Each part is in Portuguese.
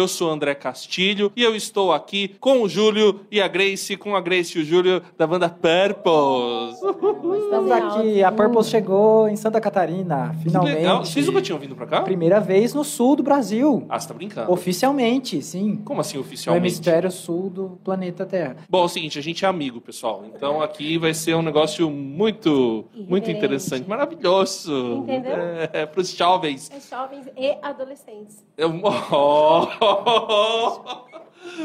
Eu sou André Castilho e eu estou aqui com o Júlio e a Grace, com a Grace e o Júlio da banda Purples. Estamos aqui, a Purple chegou em Santa Catarina, Que finalmente. legal. Vocês nunca tinham vindo pra cá? Primeira vez no sul do Brasil. Ah, você tá brincando. Oficialmente, sim. Como assim No oficialmente? hemisfério sul do planeta Terra. Bom, é o seguinte, a gente é amigo, pessoal. Então aqui vai ser um negócio muito, muito interessante, maravilhoso. Entendeu? É, para os jovens. É jovens e adolescentes. Eu- Oh!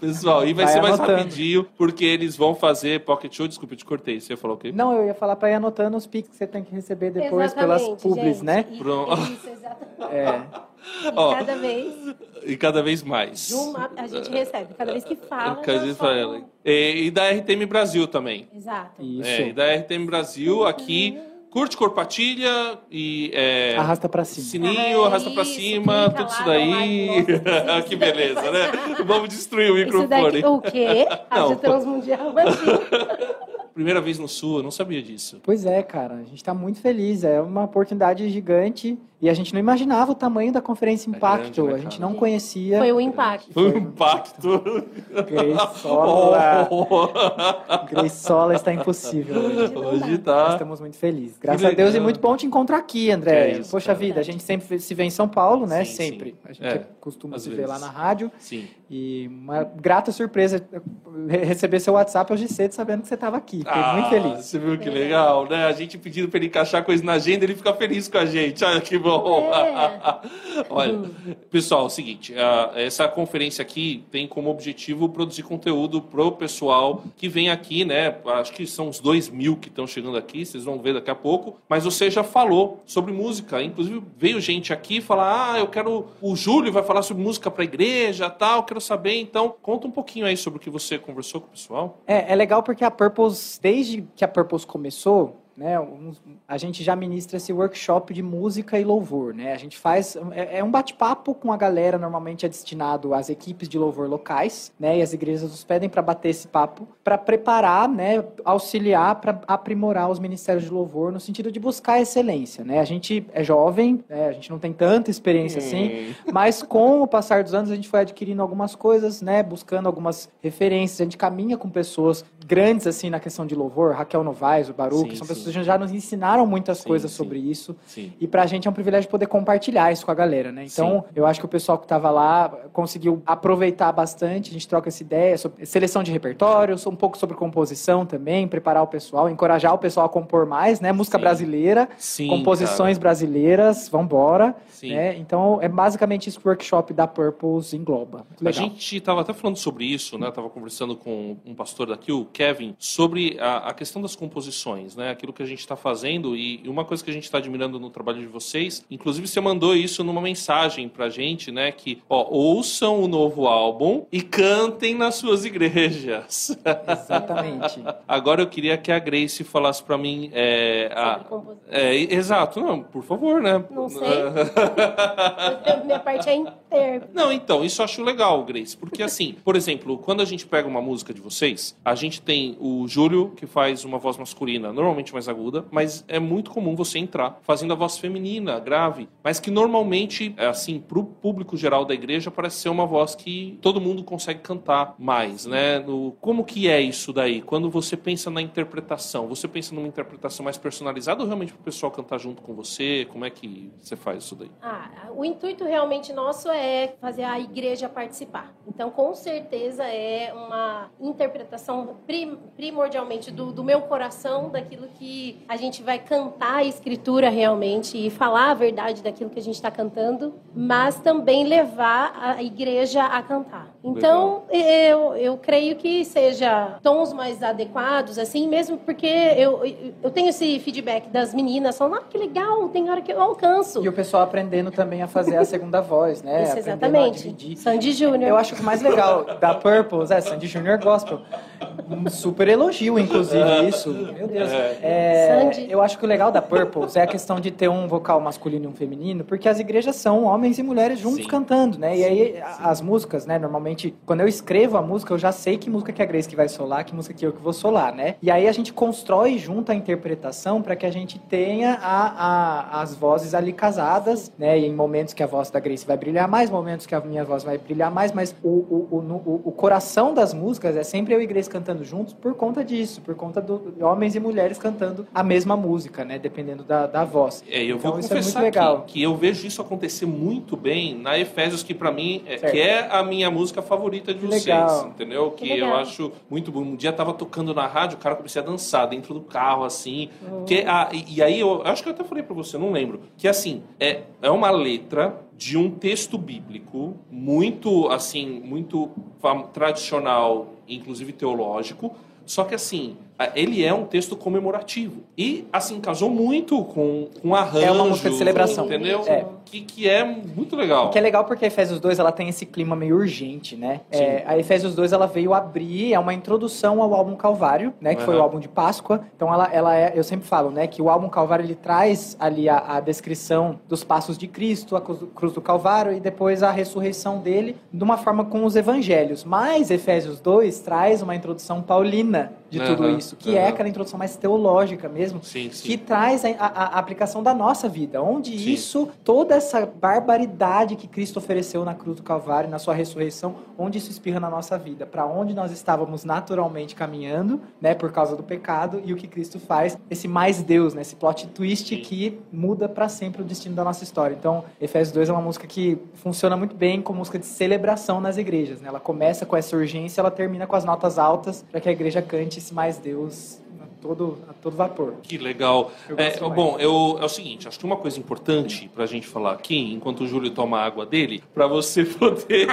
Pessoal, e vai, Vai ser mais anotando. rapidinho, porque eles vão fazer pocket show. Desculpa, eu te cortei. Você falou o quê? Não, eu ia falar pra ir anotando os pics que você tem que receber depois pelas Exatamente, publis, gente. né? E- Pronto. Isso, exatamente. É. E Ó. cada vez, E cada vez mais. uma, a gente recebe. Cada vez que fala, Cada vez fala um- E, e da RTM Brasil também. Exato. Isso. É, e da RTM Brasil aqui. Curte, compartilha e. é, Arrasta pra cima. Sininho, Ah, arrasta pra isso, cima, tudo isso lá, daí. like, nossa, que isso beleza, né? Vamos destruir o Isso microfone. daqui, o quê? Não. Rádio Transmundial. Primeira vez no Sul, eu não sabia disso. Pois é, cara, a gente tá muito feliz. É uma oportunidade gigante e a gente não imaginava o tamanho da conferência Impacto. grande, né, a gente não conhecia. Foi o impacto. Foi um impacto. Grace Sola. Oh. Está impossível. hoje. Nós tá. Estamos muito felizes. Graças a Deus e muito bom te encontrar aqui, André. Que é isso, Poxa cara. vida, a gente sempre se vê em São Paulo, né? Sim, sempre. sim. A gente É, costuma se ver lá vezes. na rádio. Sim. E uma grata surpresa re- receber seu WhatsApp hoje cedo sabendo que você estava aqui. Fiquei Ah, muito feliz. Você viu que legal, né? A gente pedindo pra ele encaixar coisa na agenda, ele fica feliz com a gente. Olha que bom. É. Olha, pessoal, é o seguinte, essa conferência aqui tem como objetivo produzir conteúdo pro pessoal que vem aqui, né? Acho que são uns dois mil que estão chegando aqui, vocês vão ver daqui a pouco. Mas você já falou sobre música, inclusive veio gente aqui falar, ah, eu quero, o Júlio vai falar sobre música pra igreja, tal, quero saber. Então, conta um pouquinho aí sobre o que você conversou com o pessoal. É, é legal porque a Purpose, desde que a Purpose começou, né, uns- a gente já ministra esse workshop de música e louvor, né? A gente faz é, é um bate-papo com a galera, normalmente é destinado às equipes de louvor locais, né? E as igrejas nos pedem para bater esse papo, para preparar, né, auxiliar para aprimorar os ministérios de louvor no sentido de buscar excelência, né? A gente é jovem, né, a gente não tem tanta experiência assim, mas com o passar dos anos a gente foi adquirindo algumas coisas, né? Buscando algumas referências. A gente caminha com pessoas grandes assim na questão de louvor, Raquel Novaes, o Baruch, Sim, são pessoas já nos ensinaram muitas Sim, coisas sim. sobre isso. Sim. E pra gente é um privilégio poder compartilhar isso com a galera, né? Então, eu acho que o pessoal que tava lá conseguiu aproveitar bastante, a gente troca essa ideia sobre seleção de repertório, um pouco sobre composição também, preparar o pessoal, encorajar o pessoal a compor mais, né? Música brasileira, composições brasileiras, vambora. Sim. Né? Então, é basicamente isso que o workshop da Purpose engloba. Muito A legal. gente estava até falando sobre isso, né? Tava conversando com um pastor daqui, o Kevin, sobre a, a questão das composições, né? Aquilo que a gente está fazendo e, uma coisa que a gente está admirando no trabalho de vocês, inclusive você mandou isso numa mensagem pra gente, né? Que, ó, ouçam o novo álbum e cantem nas suas igrejas. Exatamente. Agora eu queria que a Grace falasse pra mim, é, a- é, exato, não, por favor, né? Não sei. Minha parte é Não, então, isso eu acho legal, Grace, porque assim, por exemplo, quando a gente pega uma música de vocês, a gente tem o Júlio, que faz uma voz masculina, normalmente mais aguda, mas é muito comum você entrar fazendo a voz feminina, grave, mas que normalmente, assim, pro público geral da igreja, parece ser uma voz que todo mundo consegue cantar mais, né? No, como que é isso daí? Quando você pensa na interpretação, você pensa numa interpretação mais personalizada ou realmente pro pessoal cantar junto com você? Como é que você faz isso daí? Ah, o intuito realmente nosso é fazer a igreja participar. Então, com certeza, é uma interpretação prim- primordialmente do, do meu coração, daquilo que a gente vai cantar a escritura realmente e falar a verdade daquilo que a gente está cantando, mas também levar a igreja a cantar. Então, eu, eu creio que seja tons mais adequados, assim, mesmo porque eu, eu tenho esse feedback das meninas falando, ah, que legal, tem hora que eu alcanço. E o pessoal aprendendo também a fazer a segunda voz, né? Isso, Aprendendo a exatamente. Sandy Júnior. Eu acho que o mais legal da Purpose é Sandy Junior Gospel. Um super elogio, inclusive, isso. Meu Deus. É, É, Sandy. eu acho que o legal da Purples é a questão de ter um vocal masculino e um feminino, porque as igrejas são homens e mulheres juntos Sim. cantando, né? E aí a- as músicas, né? Normalmente, quando eu escrevo a música, eu já sei que música que é a Grace que vai solar, que música que eu que vou solar, né? E aí a gente constrói junto a interpretação para que a gente tenha a- a- as vozes ali casadas, né? E em momentos que a voz da Grace vai brilhar mais, momentos que a minha voz vai brilhar mais, mas o, o, o, no- o- o coração das músicas é sempre eu e Grace cantando juntos por conta disso, por conta do, de homens e mulheres cantando a mesma música, né? Dependendo da, da voz. É, eu Então, vou isso é confessar muito legal. aqui que eu vejo isso acontecer muito bem na Efésios, que pra mim é, Certo. que é a minha música favorita de Que vocês, legal. entendeu? Que, Que eu acho muito bom. Um dia tava tocando na rádio, o cara comecei a dançar dentro do carro, assim. Uhum. Que, a, e, e aí eu acho que eu até falei pra você, não lembro. Que assim, é, é uma letra de um texto bíblico muito, assim, muito tradicional, inclusive teológico. Só que assim, ele é um texto comemorativo. E, assim, casou muito com, com arranjo. É uma música de celebração. Entendeu? É. Que, que é muito legal. Que é legal porque a Efésios 2 ela tem esse clima meio urgente, né? É, a Efésios 2 ela veio abrir, é uma introdução ao álbum Calvário, né? Que foi Aham. o álbum de Páscoa. Então ela, ela é, eu sempre falo, né? Que o álbum Calvário ele traz ali a, a descrição dos passos de Cristo, a cruz do, cruz do Calvário e depois a ressurreição dele de uma forma com os evangelhos. Mas Efésios 2 traz uma introdução paulina de tudo Aham, isso, que é aham. aquela introdução mais teológica mesmo, Sim, sim. que traz a, a- a aplicação da nossa vida, onde Sim. isso, toda essa barbaridade que Cristo ofereceu na cruz do Calvário, na sua ressurreição, onde isso espirra na nossa vida, para onde nós estávamos naturalmente caminhando, né, por causa do pecado, e o que Cristo faz, esse mais Deus, né, esse plot twist que muda para sempre o destino da nossa história. Então, Efésios 2 é uma música que funciona muito bem como música de celebração nas igrejas, né? Ela começa com essa urgência, ela termina com as notas altas para que a igreja cante esse mais Deus a todo, a todo vapor. Que legal. Eu É, bom, eu, é o seguinte, acho que uma coisa importante pra gente falar aqui, enquanto o Júlio toma a água dele, pra você poder,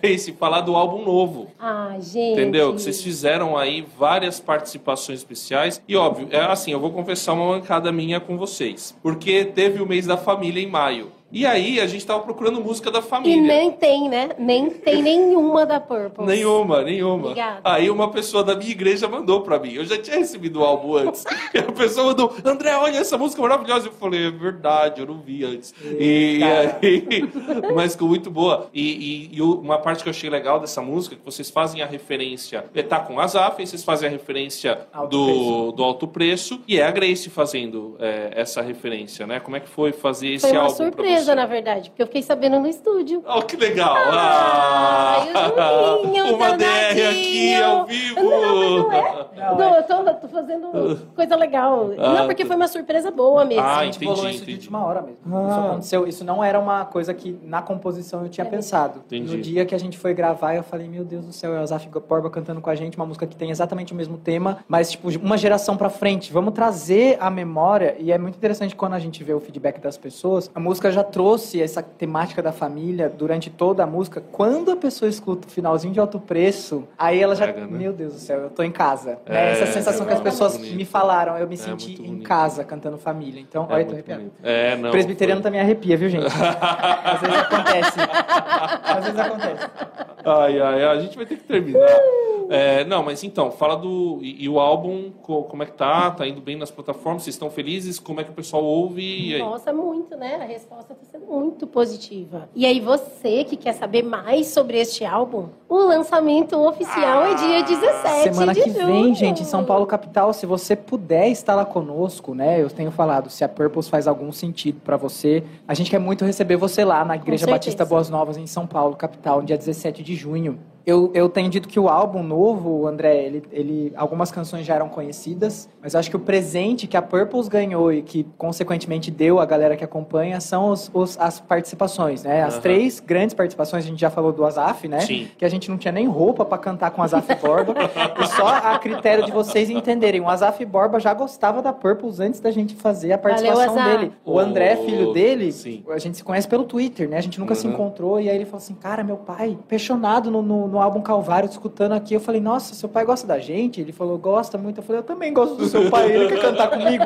Grace, falar do álbum novo. Ah, gente. Entendeu? Que vocês fizeram aí várias participações especiais. E óbvio, é assim, eu vou confessar uma mancada minha com vocês. Porque teve o mês da família em maio. E aí a gente tava procurando música da E família. nem tem, né? Nem tem nenhuma da Purple. Nenhuma, nenhuma. Obrigada. Aí uma pessoa da minha igreja mandou pra mim. Eu já tinha recebido o álbum antes. e a pessoa mandou, André, olha essa música maravilhosa. Eu falei, é verdade, eu não vi antes. E, cara. aí, mas ficou muito boa. E, e- e uma parte que eu achei legal dessa música, que vocês fazem a referência, é, tá com Azaf, e vocês fazem a referência Alto do, preço. do alto preço, e é a Grace fazendo é, essa referência, né? Como é que foi fazer esse Foi uma álbum pra surpresa, na verdade, porque eu fiquei sabendo no estúdio. Oh, que legal! Ai, o Juninho, Uma DR aqui ao vivo! Não, não é. Não, Não, é. eu tô, tô fazendo coisa legal. Ah, não, porque foi uma surpresa boa mesmo. Ah, a gente entendi, isso de entendi. última hora mesmo. Ah. Isso aconteceu. Isso não era uma coisa que na composição eu tinha pensado. Entendi. No dia que a gente foi gravar, eu falei, meu Deus do céu, é o Zaf Borba cantando com a gente, uma música que tem exatamente o mesmo tema, mas tipo, uma geração pra frente. Vamos trazer a memória, e é muito interessante quando a gente vê o feedback das pessoas. A música já trouxe essa temática da família durante toda a música. Quando a pessoa escuta o finalzinho de alto preço, aí ela já, Pega, né? meu Deus do céu, eu tô em casa. É, né? Essa sensação que as é pessoas bonito. me falaram, eu me É senti em bonito. casa cantando família. Então, É olha, tô arrepiado. É, não. Presbiteriano foi- também arrepia, viu, gente? Às vezes acontece. Às vezes acontece. Ai, ai, a gente vai ter que terminar. É, não, mas então, fala do. E, e o álbum, co- como é que tá? Tá indo bem nas plataformas? Vocês estão felizes? Como é que o pessoal ouve? E aí? Nossa, muito, né? A resposta está sendo muito positiva. E aí, você que quer saber mais sobre este álbum, o lançamento oficial é dia 17 Semana de que junho. vem, gente, em São Paulo capital, se você puder estar lá conosco, né? Eu tenho falado, se a Purpose faz algum sentido pra você, a gente quer muito receber você lá na Igreja. Batista Boas Novas em São Paulo capital, no dia 17 de junho. Eu, eu tenho dito que o álbum novo, André, ele, ele, algumas canções já eram conhecidas, mas eu acho que o presente que a Purpose ganhou e que, consequentemente, deu a galera que acompanha são os, os- as participações, né? As Aham. três grandes participações, a gente já falou do Azaf, né? Sim. que a gente não tinha nem roupa pra cantar com o Azaf Borba. e só a critério de vocês entenderem, o Azaf Borba já gostava da Purples antes da gente fazer a participação Azaf. dele. O André, Oh, filho dele, sim. a gente se conhece pelo Twitter, né? A gente nunca se Uhum. encontrou e aí ele falou assim: "Cara, meu pai, apaixonado no, no, no álbum Calvário, escutando aqui, eu falei, nossa, seu pai gosta da gente? Ele falou, gosta muito. Eu falei, eu também gosto do seu pai, ele quer cantar comigo.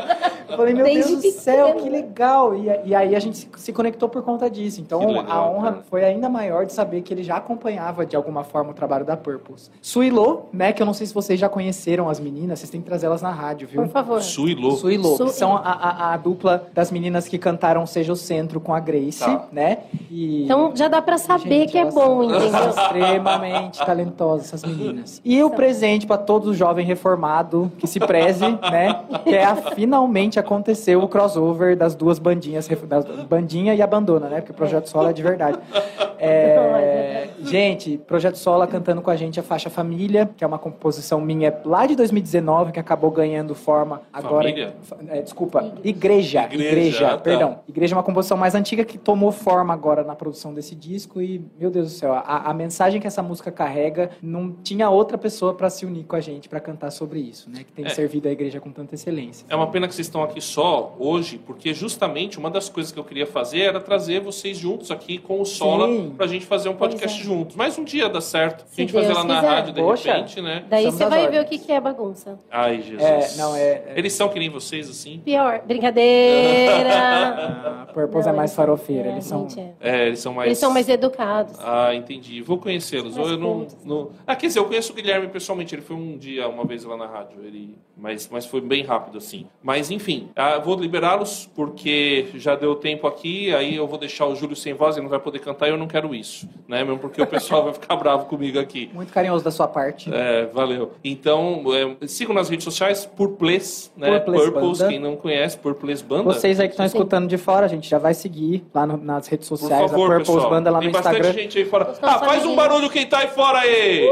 Eu falei, meu Desde Deus do céu, que legal. E, e aí a gente se, se conectou por conta disso. Então legal, a honra cara. foi ainda maior de saber que ele já acompanhava de alguma forma o trabalho da Purpose. Suilô, né, que eu não sei se vocês já conheceram as meninas, vocês têm que trazer elas na rádio, viu? Por favor. Suilô. Suilô, Su- que são a, a- a dupla das meninas que cantaram Seja o Centro com a Grace, Tá. né? E... Então já dá pra saber Gente, que é bom, entendeu? Extremamente talentosas essas meninas. E o presente para todo jovem reformado que se preze, né? Que é a, finalmente aconteceu o crossover das duas bandinhas, ref- da bandinha e abandona, né? Porque o projeto solo é de verdade. É, gente, projeto solo cantando com a gente a faixa Família, que é uma composição minha lá de 2019 que acabou ganhando forma agora. Família? É, desculpa, igreja, Igreja, igreja, tá. perdão. Igreja é uma composição mais antiga que tomou forma agora na produção desse disco e, meu Deus do céu, a, a mensagem que essa música carrega, não tinha outra pessoa para se unir com a gente para cantar sobre isso, né? Que tem É. servido a igreja com tanta excelência. É uma pena que vocês estão aqui só hoje, porque justamente uma das coisas que eu queria fazer era trazer vocês juntos aqui com o Sola Sim. pra gente fazer um podcast é. juntos. Mas um dia dá certo. Se a gente fazer Deus lá na quiser. rádio de Poxa. repente, né? Daí Estamos você vai ver o que, que é bagunça. Ai, Jesus. É, não, é- é- Eles são que nem vocês, assim? Pior. Brincadeira. A Purpose Não, é mais eles- farofeira, é, eles são... é. É, eles são mais. Eles são mais educados. Ah, entendi. Vou conhecê-los. Ou eu não, cultos. não. Ah, quer dizer, eu conheço o Guilherme pessoalmente. Ele foi um dia, uma vez lá na rádio. Ele... Mas, mas foi bem rápido, assim. Mas, enfim, ah, vou liberá-los porque já deu tempo aqui. Aí eu vou deixar o Júlio sem voz, ele não vai poder cantar e eu não quero isso. Né? Mesmo porque o pessoal vai ficar bravo comigo aqui. Muito carinhoso da sua parte. É, valeu. Então, é, sigam nas redes sociais, Purples, né? Purples Purples, Banda. quem não conhece, Purples Banda. Vocês aí que estão escutando de fora, a gente já vai seguir lá no- nas redes Por sociais, favor, a Purpose pessoal. Banda lá Tem no bastante Instagram. gente aí fora. Ah, faz um barulho quem tá aí fora aí!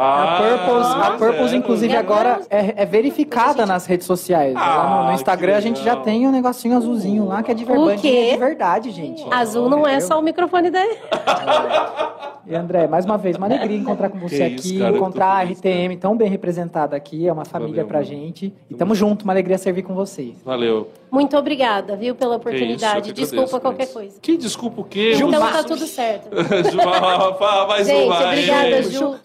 A Purpose, a zero. inclusive, E agora é, é verificada nas redes sociais. lá no, no Ah, Instagram a gente já tem um negocinho azulzinho lá que é de O verdade. quê? de verdade, gente. Azul não é só o microfone dele. E André, mais uma vez, uma alegria encontrar com você Que aqui, isso, cara, eu tô encontrar a feliz, RTM tão bem representada aqui, é uma família Valeu, pra mano. gente. E tamo junto, uma alegria servir com vocês. Valeu. Muito obrigada, viu, pela isso, oportunidade. Desculpa agradeço, qualquer coisa. Que desculpa o quê? Então Gilmar. tá tudo certo. Gilmar, fala mais Gente, uma obrigada, Ju.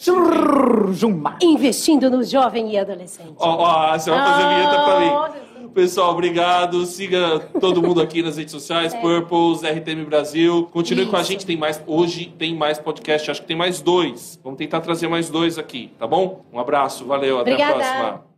Investindo no jovem e adolescente. Ó, ó, você vai fazer vinheta pra mim. Pessoal, obrigado. Siga todo mundo aqui nas redes sociais, Purples, RTM Brasil. Continue com a Isso. gente, tem mais. Hoje tem mais podcast, acho que tem mais dois. Vamos tentar trazer mais dois aqui, tá bom? Um abraço, valeu, até Obrigada. a próxima.